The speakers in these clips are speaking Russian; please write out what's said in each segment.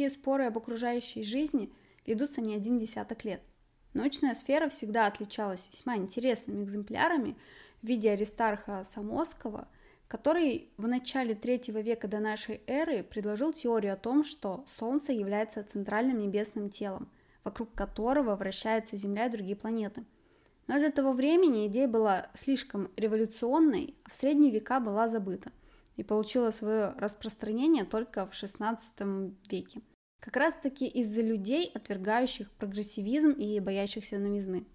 людские споры об окружающей жизни ведутся не один десяток лет. Научная сфера всегда отличалась весьма интересными экземплярами в виде Аристарха Самосского, который в начале третьего века до нашей эры предложил теорию о том, что Солнце является центральным небесным телом, вокруг которого вращается Земля и другие планеты. Но для того времени идея была слишком революционной, а в средние века была забыта и получила свое распространение только в XVI веке. Как раз-таки из-за людей, отвергающих прогрессивизм и боящихся новизны.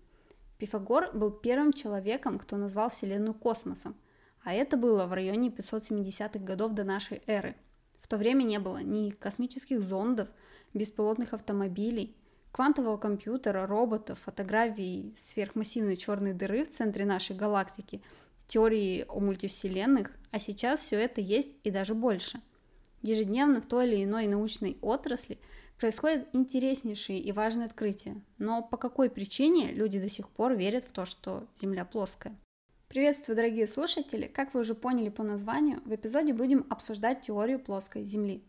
Пифагор был первым человеком, кто назвал Вселенную космосом, а это было в районе 570-х годов до нашей эры. В то время не было ни космических зондов, беспилотных автомобилей, квантового компьютера, роботов, фотографий сверхмассивной черной дыры в центре нашей галактики, теории о мультивселенных, а сейчас все это есть и даже больше – Ежедневно в той или иной научной отрасли происходят интереснейшие и важные открытия, но по какой причине люди до сих пор верят в то, что Земля плоская? Приветствую, дорогие слушатели! Как вы уже поняли по названию, в эпизоде будем обсуждать теорию плоской Земли.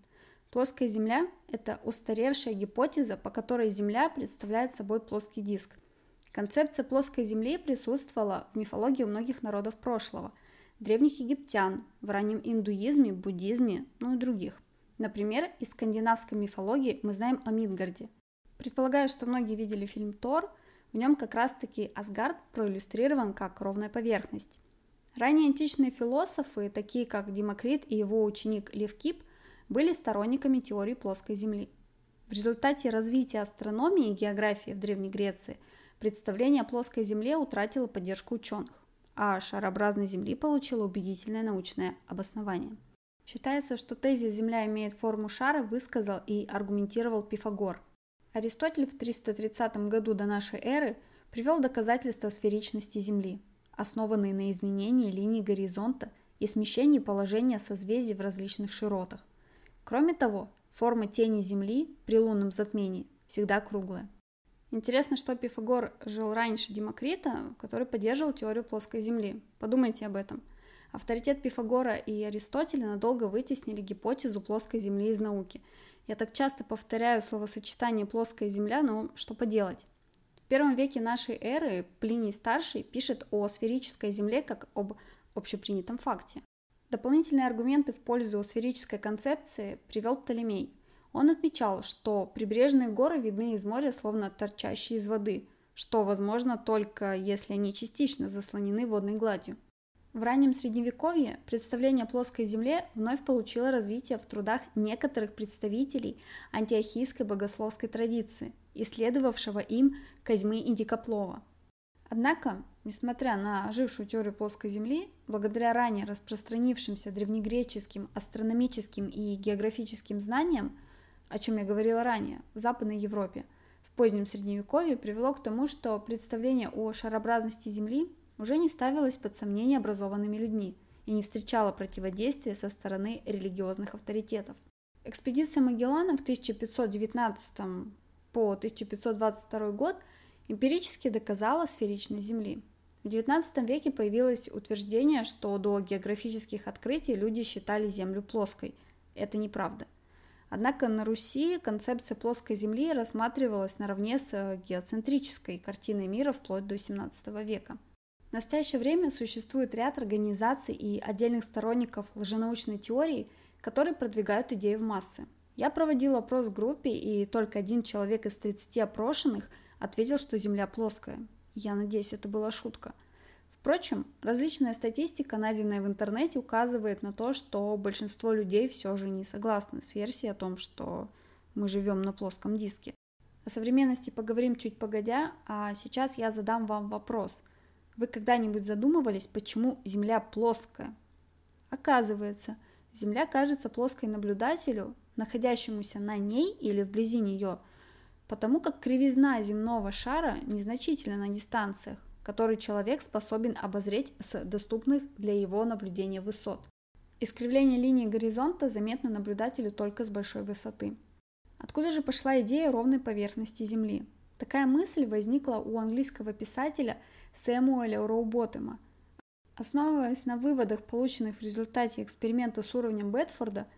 Плоская Земля – это устаревшая гипотеза, по которой Земля представляет собой плоский диск. Концепция плоской Земли присутствовала в мифологии у многих народов прошлого – древних египтян, в раннем индуизме, буддизме, ну и других. Например, из скандинавской мифологии мы знаем о Мидгарде. Предполагаю, что многие видели фильм «Тор», в нем как раз-таки Асгард проиллюстрирован как ровная поверхность. Ранние античные философы, такие как Демокрит и его ученик Лев Кип, были сторонниками теории плоской Земли. В результате развития астрономии и географии в Древней Греции представление о плоской Земле утратило поддержку ученых а шарообразной Земли получила убедительное научное обоснование. Считается, что тезис «Земля имеет форму шара» высказал и аргументировал Пифагор. Аристотель в 330 году до нашей эры привел доказательства сферичности Земли, основанные на изменении линии горизонта и смещении положения созвездий в различных широтах. Кроме того, форма тени Земли при лунном затмении всегда круглая. Интересно, что Пифагор жил раньше Демокрита, который поддерживал теорию плоской Земли. Подумайте об этом. Авторитет Пифагора и Аристотеля надолго вытеснили гипотезу плоской Земли из науки. Я так часто повторяю словосочетание «плоская Земля», но что поделать? В первом веке нашей эры Плиний Старший пишет о сферической Земле как об общепринятом факте. Дополнительные аргументы в пользу сферической концепции привел Птолемей – он отмечал, что прибрежные горы видны из моря словно торчащие из воды, что возможно только если они частично заслонены водной гладью. В раннем средневековье представление о плоской земле вновь получило развитие в трудах некоторых представителей антиохийской богословской традиции, исследовавшего им Козьмы Индикоплова. Однако, несмотря на ожившую теорию плоской Земли, благодаря ранее распространившимся древнегреческим астрономическим и географическим знаниям, о чем я говорила ранее, в Западной Европе, в позднем Средневековье привело к тому, что представление о шарообразности Земли уже не ставилось под сомнение образованными людьми и не встречало противодействия со стороны религиозных авторитетов. Экспедиция Магеллана в 1519 по 1522 год эмпирически доказала сферичность Земли. В XIX веке появилось утверждение, что до географических открытий люди считали Землю плоской. Это неправда. Однако на Руси концепция плоской Земли рассматривалась наравне с э, геоцентрической картиной мира вплоть до XVII века. В настоящее время существует ряд организаций и отдельных сторонников лженаучной теории, которые продвигают идею в массы. Я проводил опрос в группе, и только один человек из 30 опрошенных ответил, что Земля плоская. Я надеюсь, это была шутка – Впрочем, различная статистика, найденная в интернете, указывает на то, что большинство людей все же не согласны с версией о том, что мы живем на плоском диске. О современности поговорим чуть погодя, а сейчас я задам вам вопрос. Вы когда-нибудь задумывались, почему Земля плоская? Оказывается, Земля кажется плоской наблюдателю, находящемуся на ней или вблизи нее, потому как кривизна земного шара незначительна на дистанциях, который человек способен обозреть с доступных для его наблюдения высот. Искривление линии горизонта заметно наблюдателю только с большой высоты. Откуда же пошла идея ровной поверхности Земли? Такая мысль возникла у английского писателя Сэмуэля Роуботема. Основываясь на выводах, полученных в результате эксперимента с уровнем Бетфорда,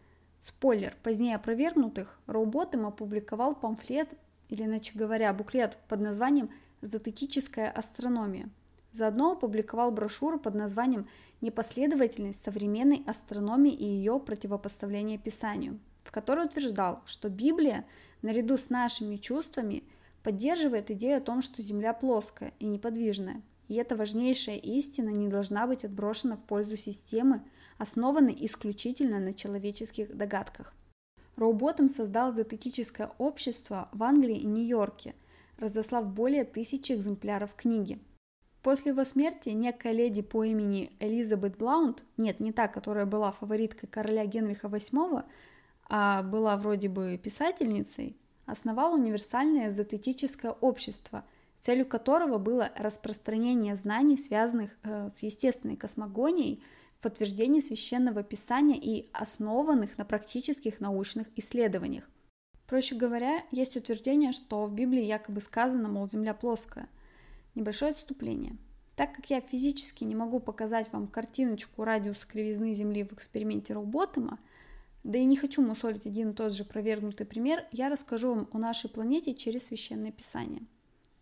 Спойлер, позднее опровергнутых, Роуботом опубликовал памфлет, или иначе говоря, буклет под названием «Зоотетическая астрономия». Заодно опубликовал брошюру под названием «Непоследовательность современной астрономии и ее противопоставление Писанию», в которой утверждал, что Библия, наряду с нашими чувствами, поддерживает идею о том, что Земля плоская и неподвижная, и эта важнейшая истина не должна быть отброшена в пользу системы, основанной исключительно на человеческих догадках. Роуботом создал зоотетическое общество в Англии и Нью-Йорке, разослав более тысячи экземпляров книги. После его смерти некая леди по имени Элизабет Блаунд, нет, не та, которая была фавориткой короля Генриха VIII, а была вроде бы писательницей, основала универсальное зоотетическое общество – целью которого было распространение знаний, связанных э, с естественной космогонией, в подтверждении священного писания и основанных на практических научных исследованиях. Проще говоря, есть утверждение, что в Библии якобы сказано, мол, Земля плоская. Небольшое отступление. Так как я физически не могу показать вам картиночку радиуса кривизны Земли в эксперименте Роуботтема, да и не хочу мусолить один и тот же провергнутый пример, я расскажу вам о нашей планете через священное писание –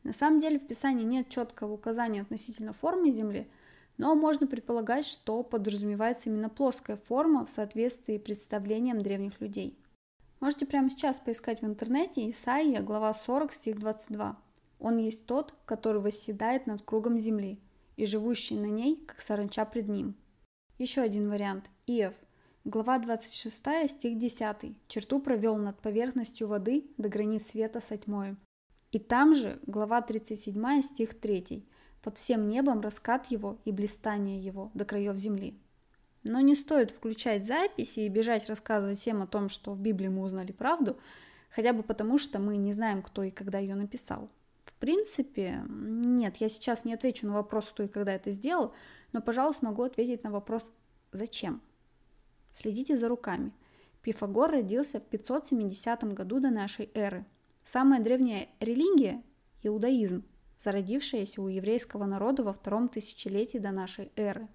на самом деле в Писании нет четкого указания относительно формы Земли, но можно предполагать, что подразумевается именно плоская форма в соответствии с представлением древних людей. Можете прямо сейчас поискать в интернете Исаия, глава 40, стих 22. «Он есть тот, который восседает над кругом земли, и живущий на ней, как саранча пред ним». Еще один вариант. Иов, глава 26, стих 10. «Черту провел над поверхностью воды до границ света со тьмою, и там же, глава 37, стих 3, «Под всем небом раскат его и блистание его до краев земли». Но не стоит включать записи и бежать рассказывать всем о том, что в Библии мы узнали правду, хотя бы потому, что мы не знаем, кто и когда ее написал. В принципе, нет, я сейчас не отвечу на вопрос, кто и когда это сделал, но, пожалуй, смогу ответить на вопрос «Зачем?». Следите за руками. Пифагор родился в 570 году до нашей эры – Самая древняя религия – иудаизм, зародившаяся у еврейского народа во втором тысячелетии до нашей эры.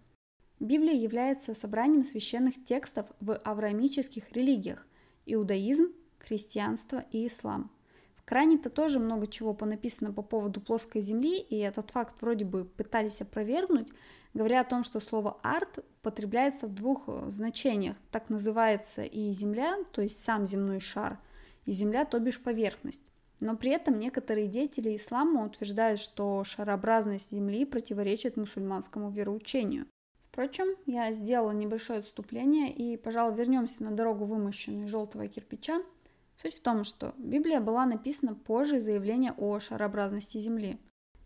Библия является собранием священных текстов в авраамических религиях – иудаизм, христианство и ислам. В Коране-то тоже много чего понаписано по поводу плоской земли, и этот факт вроде бы пытались опровергнуть, говоря о том, что слово «арт» употребляется в двух значениях. Так называется и земля, то есть сам земной шар – и Земля, то бишь поверхность. Но при этом некоторые деятели ислама утверждают, что шарообразность Земли противоречит мусульманскому вероучению. Впрочем, я сделала небольшое отступление и, пожалуй, вернемся на дорогу, вымощенную желтого кирпича. Суть в том, что Библия была написана позже заявления о шарообразности Земли.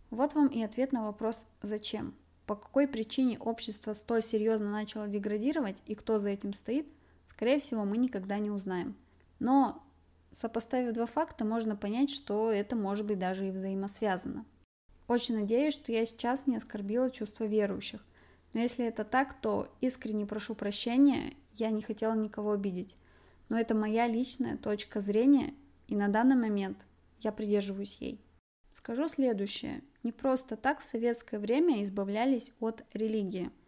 Вот вам и ответ на вопрос «Зачем?». По какой причине общество столь серьезно начало деградировать и кто за этим стоит, скорее всего, мы никогда не узнаем. Но Сопоставив два факта, можно понять, что это может быть даже и взаимосвязано. Очень надеюсь, что я сейчас не оскорбила чувства верующих. Но если это так, то искренне прошу прощения, я не хотела никого обидеть. Но это моя личная точка зрения, и на данный момент я придерживаюсь ей. Скажу следующее. Не просто так в советское время избавлялись от религии –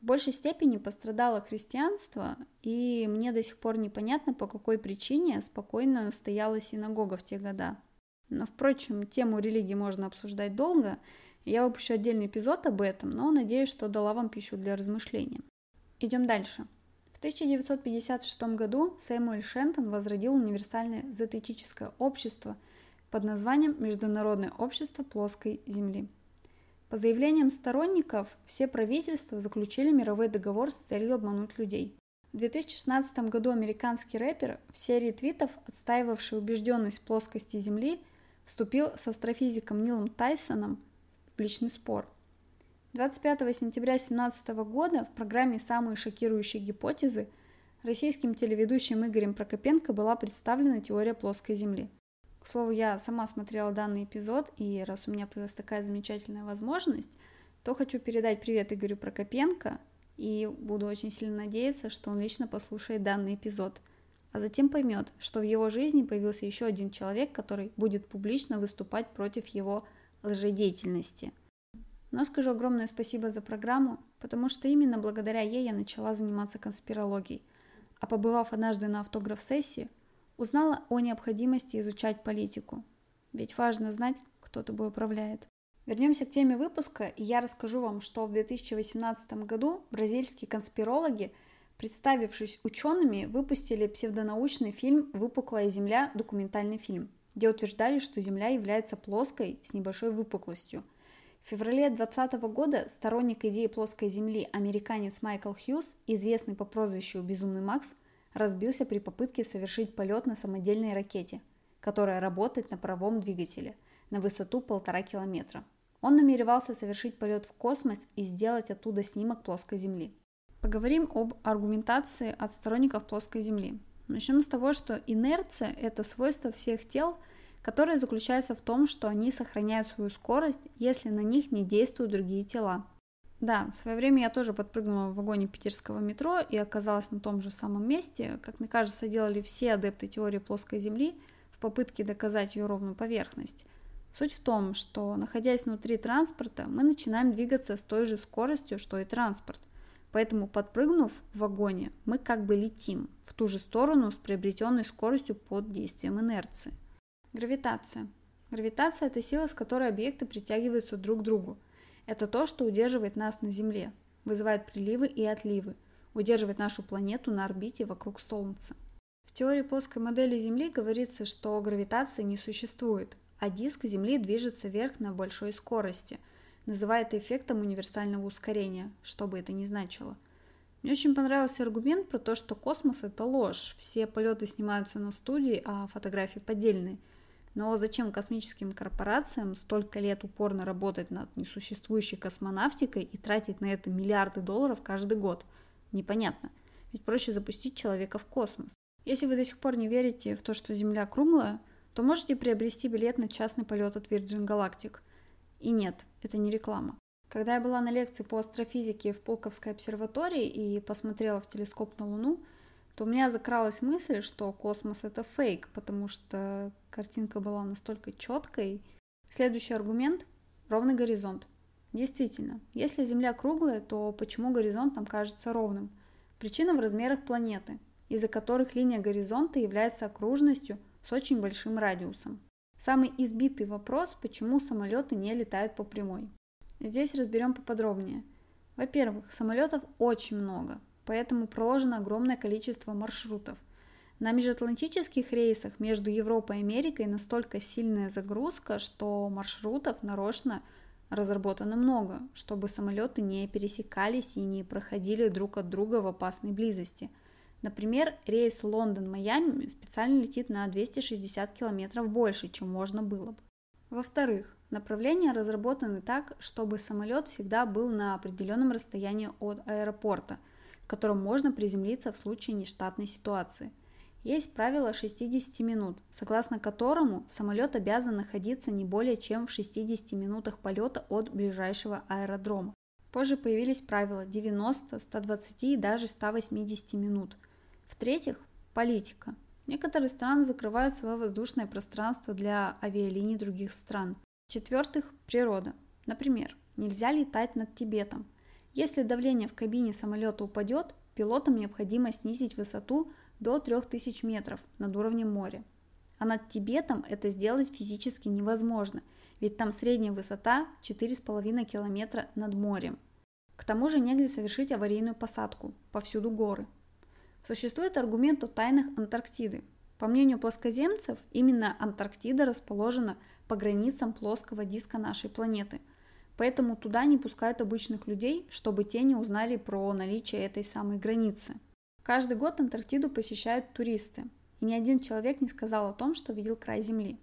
в большей степени пострадало христианство, и мне до сих пор непонятно, по какой причине спокойно стояла синагога в те года. Но, впрочем, тему религии можно обсуждать долго, я выпущу отдельный эпизод об этом, но надеюсь, что дала вам пищу для размышления. Идем дальше. В 1956 году Сэмюэль Шентон возродил универсальное зоотетическое общество под названием Международное общество плоской Земли. По заявлениям сторонников, все правительства заключили мировой договор с целью обмануть людей. В 2016 году американский рэпер в серии твитов, отстаивавший убежденность плоскости Земли, вступил с астрофизиком Нилом Тайсоном публичный спор. 25 сентября 2017 года в программе «Самые шокирующие гипотезы» российским телеведущим Игорем Прокопенко была представлена теория плоской Земли – к слову, я сама смотрела данный эпизод, и раз у меня появилась такая замечательная возможность, то хочу передать привет Игорю Прокопенко, и буду очень сильно надеяться, что он лично послушает данный эпизод, а затем поймет, что в его жизни появился еще один человек, который будет публично выступать против его лжедеятельности. Но скажу огромное спасибо за программу, потому что именно благодаря ей я начала заниматься конспирологией. а побывав однажды на автограф-сессии, узнала о необходимости изучать политику. Ведь важно знать, кто тобой управляет. Вернемся к теме выпуска, и я расскажу вам, что в 2018 году бразильские конспирологи, представившись учеными, выпустили псевдонаучный фильм «Выпуклая Земля» документальный фильм, где утверждали, что Земля является плоской с небольшой выпуклостью. В феврале 2020 года сторонник идеи плоской Земли американец Майкл Хьюз, известный по прозвищу «Безумный Макс», разбился при попытке совершить полет на самодельной ракете, которая работает на паровом двигателе на высоту полтора километра. Он намеревался совершить полет в космос и сделать оттуда снимок плоской Земли. Поговорим об аргументации от сторонников плоской Земли. Начнем с того, что инерция – это свойство всех тел, которое заключается в том, что они сохраняют свою скорость, если на них не действуют другие тела. Да, в свое время я тоже подпрыгнула в вагоне питерского метро и оказалась на том же самом месте. Как мне кажется, делали все адепты теории плоской Земли в попытке доказать ее ровную поверхность – Суть в том, что, находясь внутри транспорта, мы начинаем двигаться с той же скоростью, что и транспорт. Поэтому, подпрыгнув в вагоне, мы как бы летим в ту же сторону с приобретенной скоростью под действием инерции. Гравитация. Гравитация – это сила, с которой объекты притягиваются друг к другу. Это то, что удерживает нас на Земле, вызывает приливы и отливы, удерживает нашу планету на орбите вокруг Солнца. В теории плоской модели Земли говорится, что гравитации не существует, а диск Земли движется вверх на большой скорости. Называя это эффектом универсального ускорения, что бы это ни значило. Мне очень понравился аргумент про то, что космос – это ложь. Все полеты снимаются на студии, а фотографии поддельные. Но зачем космическим корпорациям столько лет упорно работать над несуществующей космонавтикой и тратить на это миллиарды долларов каждый год? Непонятно. Ведь проще запустить человека в космос. Если вы до сих пор не верите в то, что Земля круглая, то можете приобрести билет на частный полет от Virgin Galactic. И нет, это не реклама. Когда я была на лекции по астрофизике в Полковской обсерватории и посмотрела в телескоп на Луну, то у меня закралась мысль, что космос это фейк, потому что картинка была настолько четкой. Следующий аргумент – ровный горизонт. Действительно, если Земля круглая, то почему горизонт нам кажется ровным? Причина в размерах планеты, из-за которых линия горизонта является окружностью – с очень большим радиусом. Самый избитый вопрос, почему самолеты не летают по прямой. Здесь разберем поподробнее. Во-первых, самолетов очень много, поэтому проложено огромное количество маршрутов. На межатлантических рейсах между Европой и Америкой настолько сильная загрузка, что маршрутов нарочно разработано много, чтобы самолеты не пересекались и не проходили друг от друга в опасной близости – Например, рейс Лондон-Майами специально летит на 260 километров больше, чем можно было бы. Во-вторых, направления разработаны так, чтобы самолет всегда был на определенном расстоянии от аэропорта, в котором можно приземлиться в случае нештатной ситуации. Есть правило 60 минут, согласно которому самолет обязан находиться не более чем в 60 минутах полета от ближайшего аэродрома. Позже появились правила 90, 120 и даже 180 минут – в-третьих, политика. Некоторые страны закрывают свое воздушное пространство для авиалиний других стран. В-четвертых, природа. Например, нельзя летать над Тибетом. Если давление в кабине самолета упадет, пилотам необходимо снизить высоту до 3000 метров над уровнем моря. А над Тибетом это сделать физически невозможно, ведь там средняя высота 4,5 километра над морем. К тому же негде совершить аварийную посадку, повсюду горы. Существует аргумент о тайнах Антарктиды. По мнению плоскоземцев, именно Антарктида расположена по границам плоского диска нашей планеты. Поэтому туда не пускают обычных людей, чтобы те не узнали про наличие этой самой границы. Каждый год Антарктиду посещают туристы, и ни один человек не сказал о том, что видел край Земли.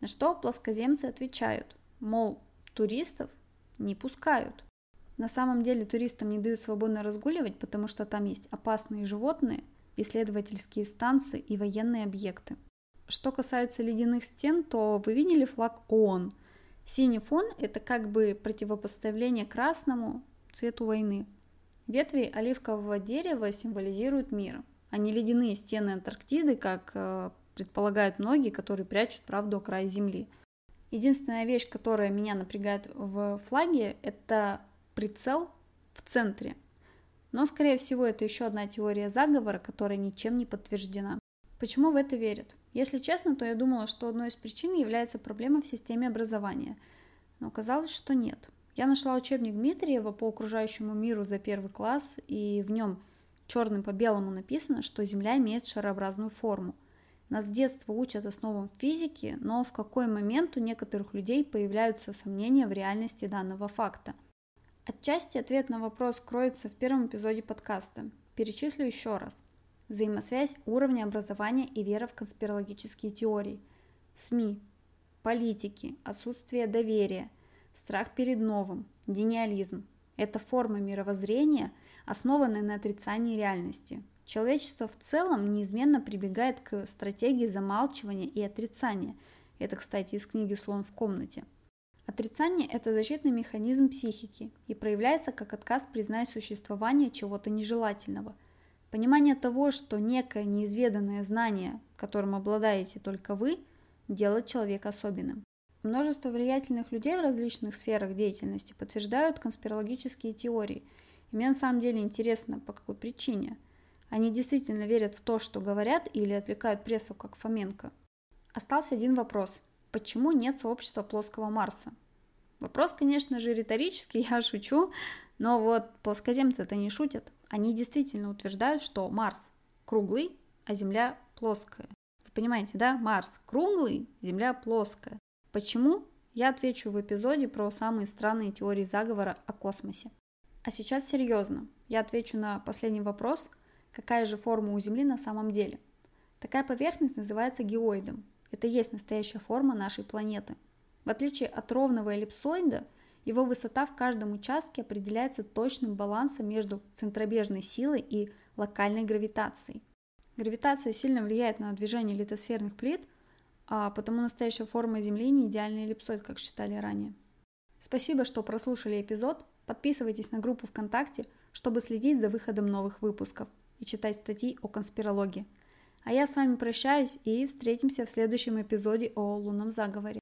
На что плоскоземцы отвечают, мол, туристов не пускают. На самом деле туристам не дают свободно разгуливать, потому что там есть опасные животные, исследовательские станции и военные объекты. Что касается ледяных стен, то вы видели флаг ООН. Синий фон – это как бы противопоставление красному цвету войны. Ветви оливкового дерева символизируют мир, а не ледяные стены Антарктиды, как э, предполагают многие, которые прячут правду о крае Земли. Единственная вещь, которая меня напрягает в флаге, это прицел в центре. Но, скорее всего, это еще одна теория заговора, которая ничем не подтверждена. Почему в это верят? Если честно, то я думала, что одной из причин является проблема в системе образования. Но оказалось, что нет. Я нашла учебник Дмитриева по окружающему миру за первый класс, и в нем черным по белому написано, что Земля имеет шарообразную форму. Нас с детства учат основам физики, но в какой момент у некоторых людей появляются сомнения в реальности данного факта – Отчасти ответ на вопрос кроется в первом эпизоде подкаста. Перечислю еще раз. Взаимосвязь уровня образования и вера в конспирологические теории. СМИ, политики, отсутствие доверия, страх перед новым, гениализм. Это форма мировоззрения, основанная на отрицании реальности. Человечество в целом неизменно прибегает к стратегии замалчивания и отрицания. Это, кстати, из книги «Слон в комнате». Отрицание – это защитный механизм психики и проявляется как отказ признать существование чего-то нежелательного. Понимание того, что некое неизведанное знание, которым обладаете только вы, делает человека особенным. Множество влиятельных людей в различных сферах деятельности подтверждают конспирологические теории. И мне на самом деле интересно, по какой причине. Они действительно верят в то, что говорят, или отвлекают прессу, как Фоменко. Остался один вопрос – Почему нет сообщества плоского Марса? Вопрос, конечно же, риторический, я шучу, но вот плоскоземцы-то не шутят. Они действительно утверждают, что Марс круглый, а Земля плоская. Вы понимаете, да? Марс круглый, Земля плоская. Почему? Я отвечу в эпизоде про самые странные теории заговора о космосе. А сейчас серьезно. Я отвечу на последний вопрос. Какая же форма у Земли на самом деле? Такая поверхность называется геоидом. Это и есть настоящая форма нашей планеты. В отличие от ровного эллипсоида, его высота в каждом участке определяется точным балансом между центробежной силой и локальной гравитацией. Гравитация сильно влияет на движение литосферных плит, а потому настоящая форма Земли не идеальный эллипсоид, как считали ранее. Спасибо, что прослушали эпизод. Подписывайтесь на группу ВКонтакте, чтобы следить за выходом новых выпусков и читать статьи о конспирологии. А я с вами прощаюсь и встретимся в следующем эпизоде о лунном заговоре.